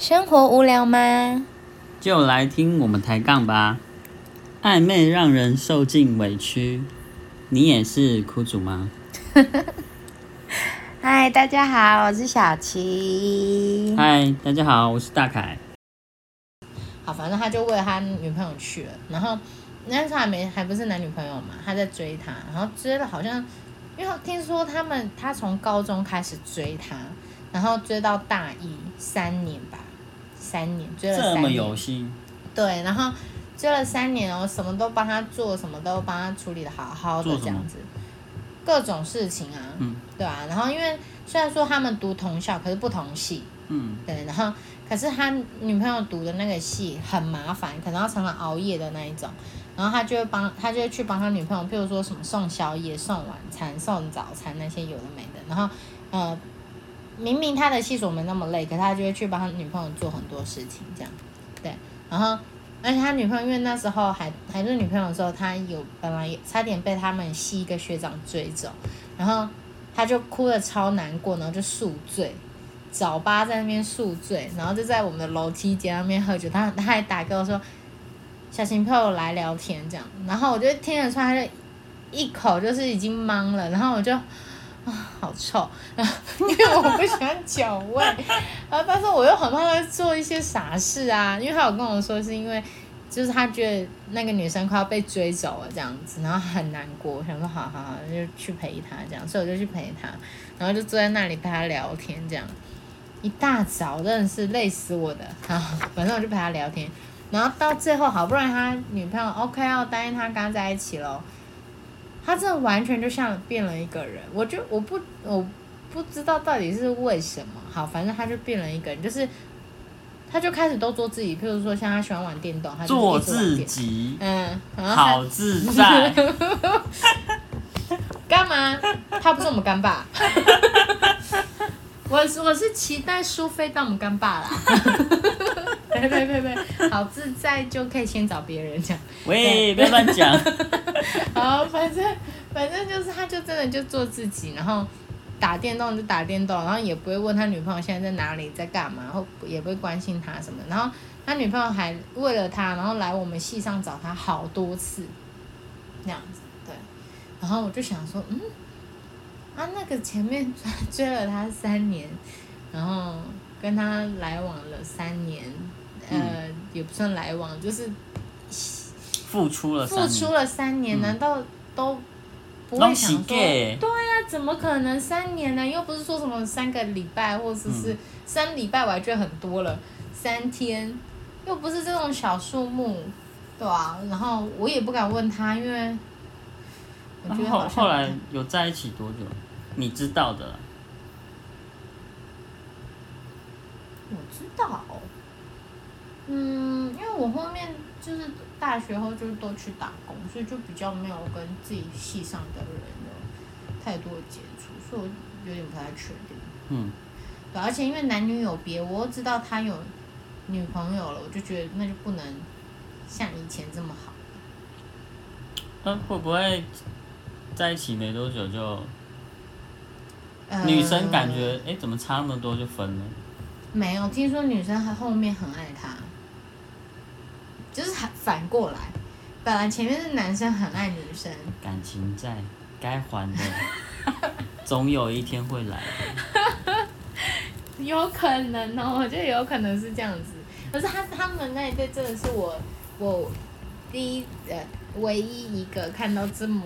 生活无聊吗？就来听我们抬杠吧。暧昧让人受尽委屈，你也是苦主吗？嗨，大家好，我是小琪。嗨，大家好，我是大凯。好，反正他就为了他女朋友去了，然后那时候还没还不是男女朋友嘛，他在追她，然后追了好像，因为听说他们他从高中开始追她，然后追到大一三年吧，三年追了这么三年，有心，对，然后追了三年哦，什么都帮他做，什么都帮他处理的好好的这样子，各种事情啊，嗯。对啊，然后因为虽然说他们读同校，可是不同系，嗯，对，然后可是他女朋友读的那个系很麻烦，可能要常常熬夜的那一种，然后他就会帮他就会去帮他女朋友，譬如说什么送宵夜、送晚餐、送早餐那些有的没的，然后呃，明明他的系所没那么累，可他就会去帮他女朋友做很多事情，这样，对，然后而且他女朋友因为那时候还还是女朋友的时候，他有本来有差点被他们系一个学长追走，然后他就哭的超难过，然后就宿醉。早八在那边宿醉，然后就在我们的楼梯间那边喝酒。他他还打给我说：“小琴陪我来聊天。”这样，然后我就听得出来，他就一口就是已经懵了，然后我就啊好臭，因为我不喜欢脚味，然 后但是我又很怕他做一些傻事啊，因为他有跟我说是因为就是他觉得那个女生快要被追走了这样子，然后很难过，想说好好好就去陪他这样，所以我就去陪他，然后就坐在那里陪他聊天这样。一大早真的是累死我的，好，反正我就陪他聊天，然后到最后好不容易他女朋友 OK 要答应他跟他在一起喽，他真的完全就像变了一个人，我就我不我不知道到底是为什么，好，反正他就变了一个人，就是他就开始都做自己，譬如说像他喜欢玩电动，他就做自己，嗯，好自在。干嘛？他不是我们干爸。我是我是期待苏菲当我们干爸啦。呸呸呸呸！好自在就可以先找别人这样。喂，不要乱讲。好，反正反正就是他就真的就做自己，然后打电动就打电动，然后也不会问他女朋友现在在哪里在干嘛，然后也不会关心他什么。然后他女朋友还为了他，然后来我们系上找他好多次，那样子对。然后我就想说，嗯，啊那个前面 追了他三年，然后跟他来往了三年，呃，也不算来往，就是付出了三年，付出了三年，嗯难道都不会想说？对啊，怎么可能三年呢？又不是说什么三个礼拜，或者是嗯三礼拜，我还觉得很多了。三天，又不是这种小数目，对啊。然后我也不敢问他，因为我觉得好像后来有在一起多久？你知道的，我知道，嗯，因为我后面就是大学后就都去打工，所以就比较没有跟自己系上的人有太多的接触，所以我有点不太确定。嗯，对，而且因为男女有别，我又知道他有女朋友了，我就觉得那就不能像以前这么好。那会不会在一起没多久就呃女生感觉哎、诶怎么差那么多就分了？没有，听说女生还后面很爱他，就是反反过来，本来前面是男生很爱女生，感情债该还的，总有一天会来的。有可能哦，我觉得有可能是这样子。可是他他们那一对真的是我我第一呃唯一一个看到这么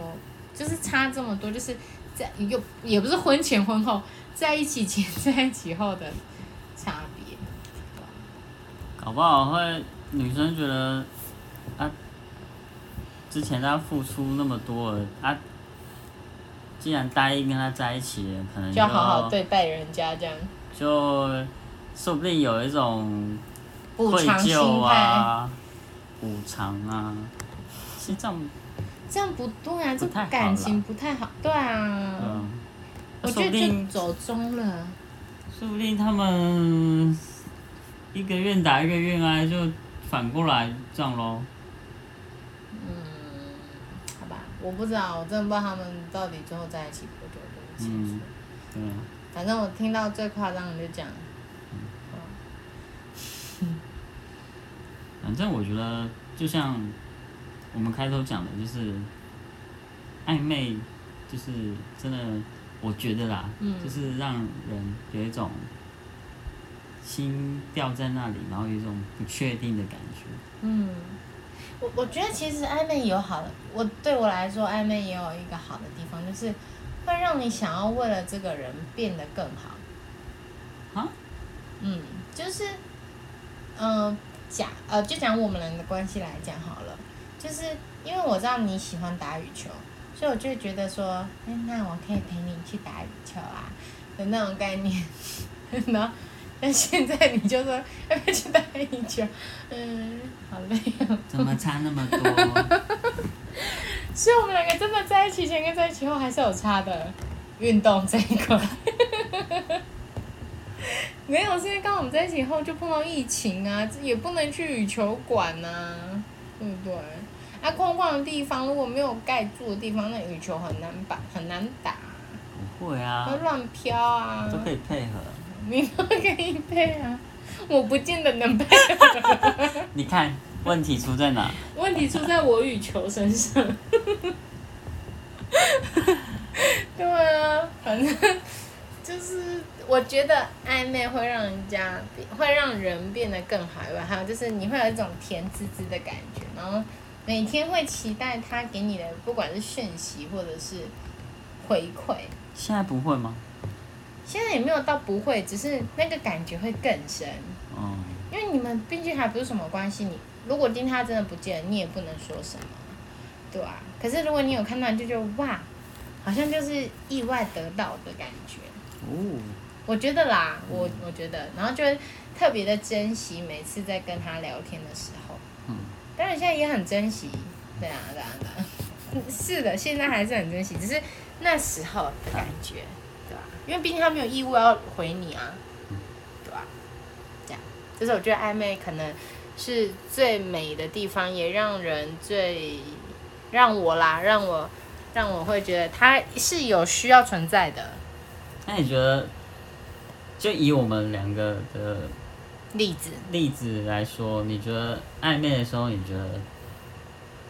就是差这么多，就是在又也不是婚前婚后在一起前在一起后的差别。搞不好会女生觉得啊，之前他付出那么多了啊，既然答应跟他在一起了，可能就要好好对待人家，这样。就说不定有一种愧疚态，啊、补偿啊，是这样，这样不对啊，这感情不太好，对啊，嗯，我觉得就说不定走中了。说不定他们一个愿打一个愿挨，就反过来这样咯。嗯，好吧，我不知道，我真的不知道他们到底最后在一起多久。嗯，对啊，反正我听到最夸张的就讲。嗯 反正我觉得，就像我们开头讲的，就是暧昧，就是真的，我觉得啦，嗯就是让人有一种心吊在那里，然后有一种不确定的感觉。嗯，我我觉得其实暧昧有好的，我对我来说暧昧也有一个好的地方，就是会让你想要为了这个人变得更好。啊？嗯，就是，嗯、假呃，就讲我们人的关系来讲好了，就是因为我知道你喜欢打羽球，所以我就觉得说，哎、那我可以陪你去打羽球啊的那种概念，然后。但现在你就说要不要去打羽球？嗯，好累哦。怎么差那么多？所以我们两个真的在一起前跟在一起后还是有差的，运动这一块。没有，是因为刚好我们在一起后就碰到疫情啊，这也不能去羽球馆呐、对不对？啊，空旷的地方如果没有盖住的地方，那羽球很难打，很难打，不会啊会，乱飘啊。都可以配合。你都可以配啊，我不见得能配合。你看问题出在哪？问题出在我与球身上。对啊，反正就是我觉得暧昧会让人家会让人变得更好吧，还有就是你会有一种甜滋滋的感觉，然后每天会期待他给你的不管是讯息或者是回馈。现在不会吗？现在也没有到不会，只是那个感觉会更深。嗯，因为你们毕竟还不是什么关系，你如果今天他真的不见了，你也不能说什么，对啊。可是如果你有看到，你就觉得哇，好像就是意外得到的感觉。哦，我觉得啦，我我觉得，然后就会特别的珍惜每次在跟他聊天的时候。嗯，当然现在也很珍惜，对啊，对啊，对啊。是的，现在还是很珍惜，只是那时候的感觉，对吧、因为毕竟他没有义务要回你啊，对吧、这样，就是我觉得暧昧可能是最美的地方，也让人最让我啦，让我让我会觉得它是有需要存在的那你觉得，就以我们两个的例子。例子来说，你觉得暧昧的时候，你觉得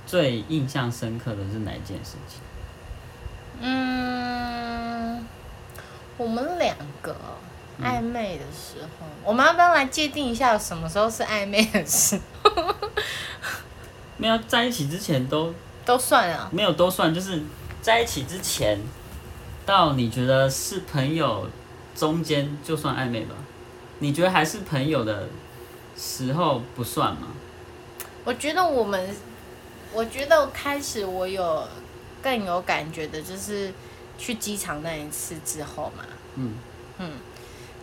最印象深刻的是哪一件事情？嗯，我们两个暧昧的时候，我们要不要来界定一下什么时候是暧昧的时候？没有在一起之前都都算啊。没有都算，就是在一起之前到你觉得是朋友中间就算暧昧吧？你觉得还是朋友的时候不算吗？我觉得我们，我觉得开始我有更有感觉的，就是去机场那一次之后嘛，嗯，嗯，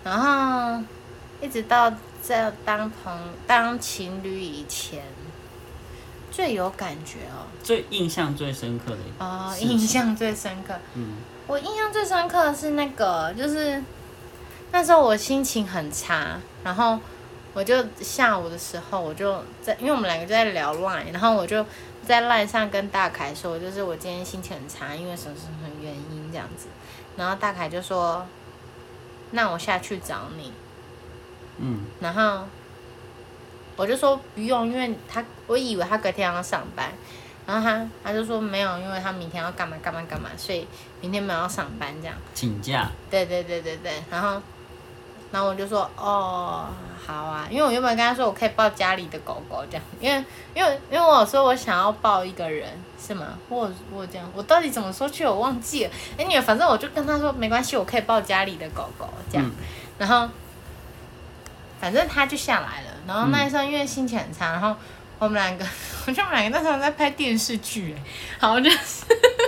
然后一直到在当朋当情侣以前，最有感觉哦，最印象最深刻的哦，印象最深刻。嗯。我印象最深刻的是那个，就是那时候我心情很差，然后我就下午的时候，我就在，因为我们两个就在聊 Line，然后我就在 Line 上跟大凯说，就是我今天心情很差，因为什么什么原因这样子，然后大凯就说，那我下去找你，嗯。然后我就说不用，因为他我以为他隔天要上班，然后他他就说没有，因为他明天要干嘛干嘛干嘛，所以明天没有要上班这样。请假，对对对对对，然后然后我就说哦好啊，因为我原本跟他说我可以抱家里的狗狗这样，因为因为因为我说我想要抱一个人是吗？我有我有这样，我到底怎么说去我忘记了。哎，你反正我就跟他说没关系，我可以抱家里的狗狗这样，嗯然后反正他就下来了，然后那一候因为心情很差，然后我们两个，我们两个那时候在拍电视剧，哎，好就是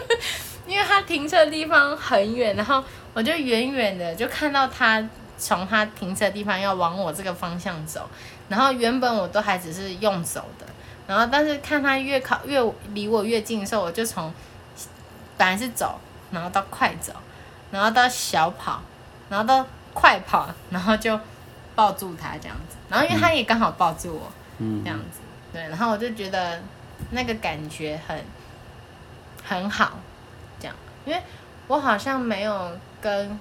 因为他停车的地方很远，然后我就远远的就看到他从他停车的地方要往我这个方向走，然后原本我都还只是用走的，然后但是看他越靠越离我越近的时候，我就从本来是走，然后到快走，然后到小跑，然后到快跑，然后就抱住他这样子，然后因为他也刚好抱住我，嗯。这样子，对，然后我就觉得那个感觉很很好，这样，因为我好像没有跟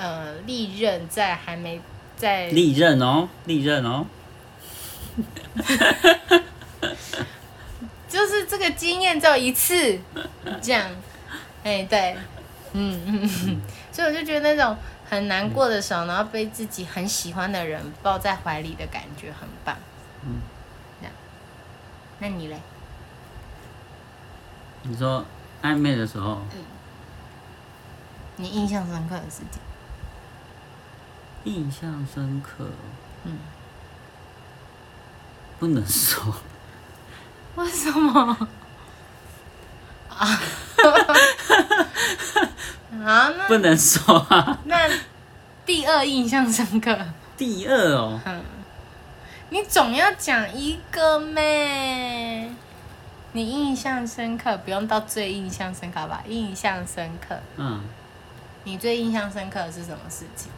呃历任在还没在历任哦，历任哦，就是这个经验只有一次，这样，哎，对，嗯嗯嗯，所以我就觉得那种很难过的时候，然后被自己很喜欢的人抱在怀里的感觉很棒。那你嘞？你说暧昧的时候，你印象深刻的事情？印象深刻，嗯，不能说，为什么？啊，啊，那不能说啊。那第二印象深刻，第二哦，嗯，你总要讲一个咩？你印象深刻，不用到最印象深刻吧？印象深刻，嗯你最印象深刻的是什么事情？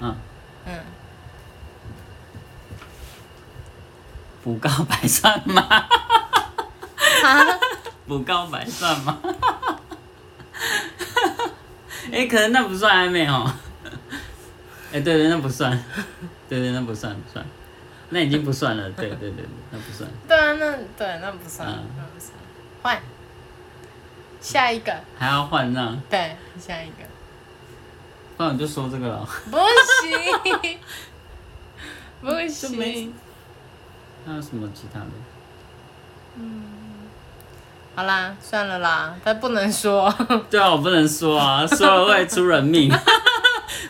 嗯，嗯，补告白算吗？啊，补告白算吗？哎、可能那不算暧昧哦。哎、对对，那不算。对对，那不算不算，那已经不算了。对对对对，那不算。对啊，那对，那不算，嗯那不算，换下一个，还要换那，对，下一个，不然我就说这个了。不行，不行，还有什么其他的？嗯好啦，算了啦，他不能说，对啊，我不能说啊，说了会出人命。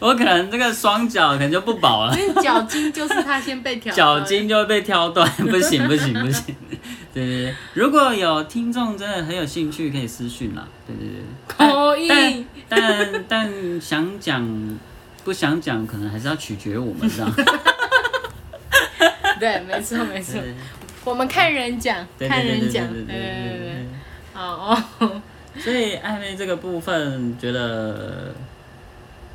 我可能这个双脚可能就不保了，脚筋就是他先被挑，脚筋就会被挑断，不行不行不行。对对对，如果有听众真的很有兴趣，可以私讯啦。对对对，可以但但 但想讲不想讲，可能还是要取决我们这样。对，没错没错，我们看人讲，对看人讲，对对对对对，对。哦哦，所以暧昧这个部分，觉得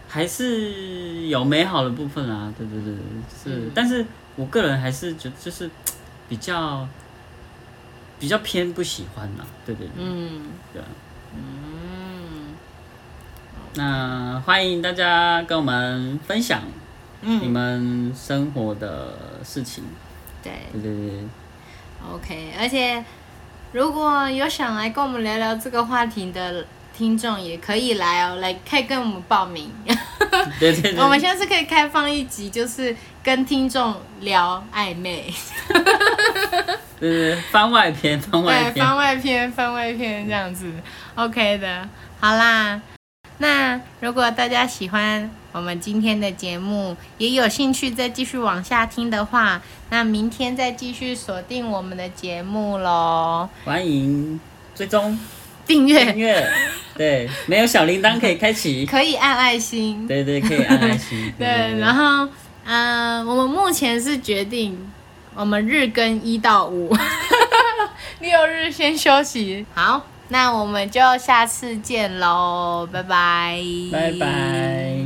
还是有美好的部分啊，对对对，是，嗯。但是我个人还是觉得就是 比较比较偏不喜欢啦，对对对，嗯。对啊。嗯那欢迎大家跟我们分享你嗯，们生活的事情，对。对对对，，OK，而且如果有想来跟我们聊聊这个话题的听众，也可以来哦，来可以跟我们报名。对对对，我们下次可以开放一集，就是跟听众聊暧昧，对对对番外篇，番外对，篇，番外篇，番外篇这样子，OK 的。好啦，那如果大家喜欢我们今天的节目，也有兴趣再继续往下听的话，那明天再继续锁定我们的节目喽，欢迎追踪订订阅阅，对，没有小铃铛可以开启。可以按爱心，对对，可以按爱心。对，然后，嗯、我们目前是决定，我们日更一到五，六日先休息。好，那我们就下次见喽，拜拜，拜拜。